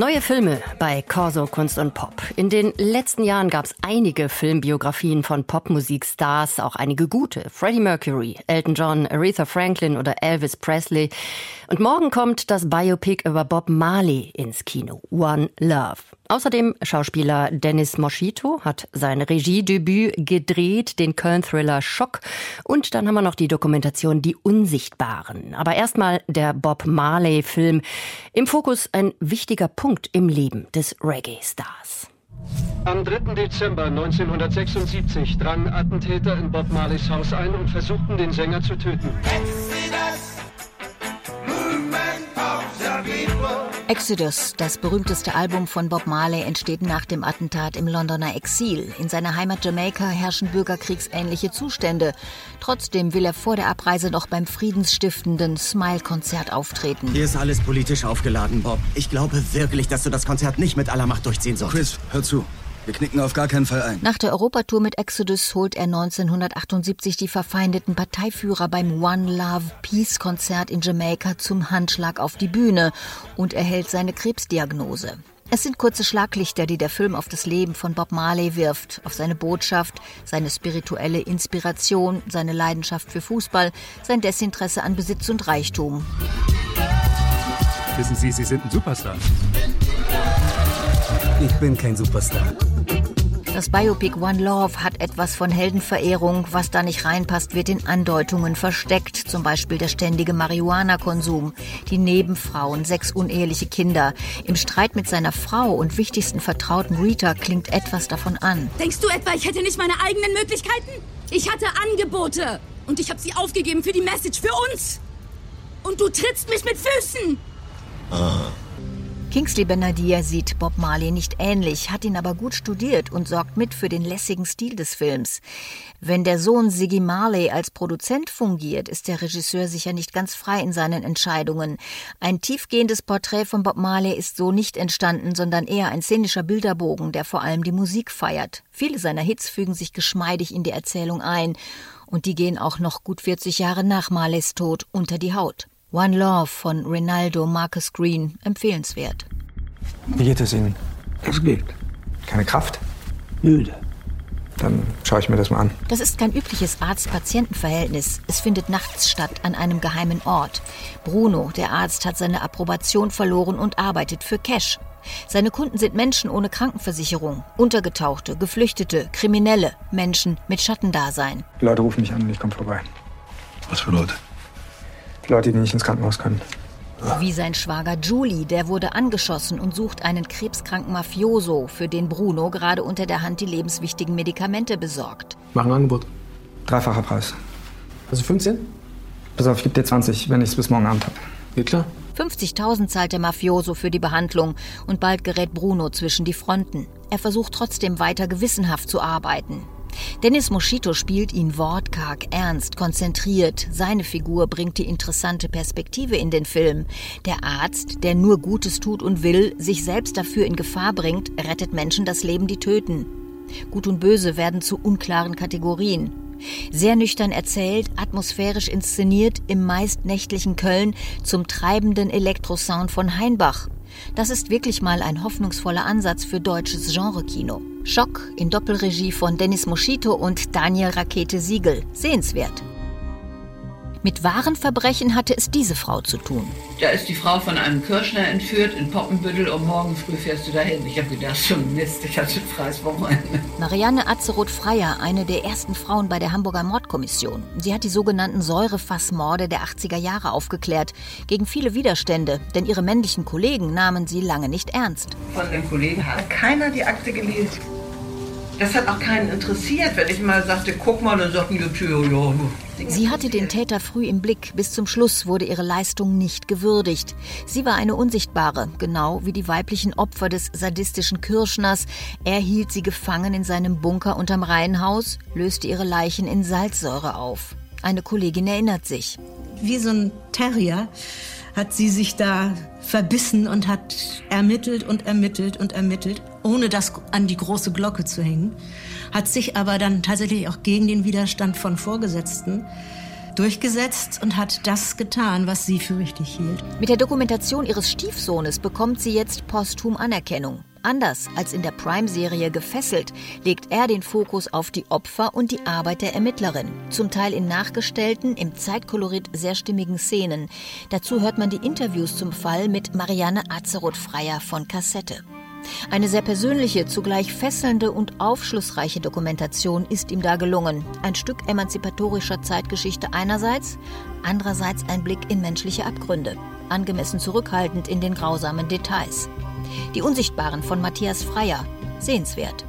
Neue Filme bei Corso Kunst und Pop. In den letzten Jahren gab es einige Filmbiografien von Popmusikstars, auch einige gute. Freddie Mercury, Elton John, Aretha Franklin oder Elvis Presley. Und morgen kommt das Biopic über Bob Marley ins Kino. One Love. Außerdem Schauspieler Dennis Moschito hat sein Regiedebüt gedreht, den Köln-Thriller Schock. Und dann haben wir noch die Dokumentation Die Unsichtbaren. Aber erstmal der Bob Marley-Film. Im Fokus ein wichtiger Punkt im Leben des Reggae-Stars. Am 3. Dezember 1976 drangen Attentäter in Bob Marleys Haus ein und versuchten, den Sänger zu töten. Exodus, das berühmteste Album von Bob Marley, entsteht nach dem Attentat im Londoner Exil. In seiner Heimat Jamaika herrschen bürgerkriegsähnliche Zustände. Trotzdem will er vor der Abreise noch beim friedensstiftenden Smile-Konzert auftreten. Hier ist alles politisch aufgeladen, Bob. Ich glaube wirklich, dass du das Konzert nicht mit aller Macht durchziehen sollst. Chris, hör zu. Wir knicken auf gar keinen Fall ein. Nach der Europatour mit Exodus holt er 1978 die verfeindeten Parteiführer beim One Love Peace Konzert in Jamaika zum Handschlag auf die Bühne und erhält seine Krebsdiagnose. Es sind kurze Schlaglichter, die der Film auf das Leben von Bob Marley wirft, auf seine Botschaft, seine spirituelle Inspiration, seine Leidenschaft für Fußball, sein Desinteresse an Besitz und Reichtum. Wissen Sie, Sie sind ein Superstar. Ich bin kein Superstar. Das Biopic One Love hat etwas von Heldenverehrung. Was da nicht reinpasst, wird in Andeutungen versteckt. Zum Beispiel der ständige Marihuana-Konsum, die Nebenfrauen, sechs uneheliche Kinder. Im Streit mit seiner Frau und wichtigsten Vertrauten Rita klingt etwas davon an. Denkst du etwa, ich hätte nicht meine eigenen Möglichkeiten? Ich hatte Angebote und ich habe sie aufgegeben für die Message, für uns. Und du trittst mich mit Füßen. Ah. Kingsley Benadir sieht Bob Marley nicht ähnlich, hat ihn aber gut studiert und sorgt mit für den lässigen Stil des Films. Wenn der Sohn Siggy Marley als Produzent fungiert, ist der Regisseur sicher nicht ganz frei in seinen Entscheidungen. Ein tiefgehendes Porträt von Bob Marley ist so nicht entstanden, sondern eher ein szenischer Bilderbogen, der vor allem die Musik feiert. Viele seiner Hits fügen sich geschmeidig in die Erzählung ein und die gehen auch noch gut 40 Jahre nach Marleys Tod unter die Haut. One Love von Rinaldo Marcus Green empfehlenswert. Wie geht es Ihnen? Es geht. Keine Kraft? Müde. Dann schaue ich mir das mal an. Das ist kein übliches Arzt-Patienten-Verhältnis. Es findet nachts statt an einem geheimen Ort. Bruno, der Arzt, hat seine Approbation verloren und arbeitet für Cash. Seine Kunden sind Menschen ohne Krankenversicherung, Untergetauchte, Geflüchtete, Kriminelle, Menschen mit Schattendasein. Die Leute rufen mich an und ich komme vorbei. Was für Leute? Leute, die nicht ins Krankenhaus können. Wie sein Schwager Julie, der wurde angeschossen und sucht einen krebskranken Mafioso, für den Bruno gerade unter der Hand die lebenswichtigen Medikamente besorgt. Mach ein Angebot. Dreifacher Preis. Also 15? Pass auf, ich gebe dir 20, wenn ich es bis morgen Abend habe. Geht klar. 50.000 zahlt der Mafioso für die Behandlung und bald gerät Bruno zwischen die Fronten. Er versucht trotzdem weiter gewissenhaft zu arbeiten. Dennis Moschito spielt ihn wortkarg, ernst, konzentriert. Seine Figur bringt die interessante Perspektive in den Film. Der Arzt, der nur Gutes tut und will, sich selbst dafür in Gefahr bringt, rettet Menschen das Leben, die töten. Gut und Böse werden zu unklaren Kategorien. Sehr nüchtern erzählt, atmosphärisch inszeniert im meist nächtlichen Köln zum treibenden Elektrosound von Heinbach. Das ist wirklich mal ein hoffnungsvoller Ansatz für deutsches Genrekino. Schock in Doppelregie von Dennis Moschito und Daniel Rakete Siegel. Sehenswert. Mit wahren Verbrechen hatte es diese Frau zu tun. Da ist die Frau von einem Kirschner entführt in Poppenbüttel und morgen früh fährst du dahin. Ich habe gedacht, schon Mist, ich hatte freies Wochenende. Marianne Atzeroth-Freier, eine der ersten Frauen bei der Hamburger Mordkommission. Sie hat die sogenannten Säurefassmorde der 80er Jahre aufgeklärt, gegen viele Widerstände, denn ihre männlichen Kollegen nahmen sie lange nicht ernst. Von den Kollegen hat keiner die Akte gelesen. Das hat auch keinen interessiert, wenn ich mal sagte, guck mal, dann sagten die Tür, ja. Sie hatte den Täter früh im Blick. Bis zum Schluss wurde ihre Leistung nicht gewürdigt. Sie war eine Unsichtbare, genau wie die weiblichen Opfer des sadistischen Kirschners. Er hielt sie gefangen in seinem Bunker unterm Reihenhaus, löste ihre Leichen in Salzsäure auf. Eine Kollegin erinnert sich. Wie so ein Terrier hat sie sich da verbissen und hat ermittelt und ermittelt und ermittelt, ohne das an die große Glocke zu hängen, hat sich aber dann tatsächlich auch gegen den Widerstand von Vorgesetzten durchgesetzt und hat das getan, was sie für richtig hielt. Mit der Dokumentation ihres Stiefsohnes bekommt sie jetzt posthum Anerkennung. Anders als in der Prime-Serie Gefesselt legt er den Fokus auf die Opfer und die Arbeit der Ermittlerin. Zum Teil in nachgestellten, im Zeitkolorit sehr stimmigen Szenen. Dazu hört man die Interviews zum Fall mit Marianne Azeroth-Freier von Kassette. Eine sehr persönliche, zugleich fesselnde und aufschlussreiche Dokumentation ist ihm da gelungen. Ein Stück emanzipatorischer Zeitgeschichte einerseits, andererseits ein Blick in menschliche Abgründe, angemessen zurückhaltend in den grausamen Details. Die Unsichtbaren von Matthias Freier, sehenswert.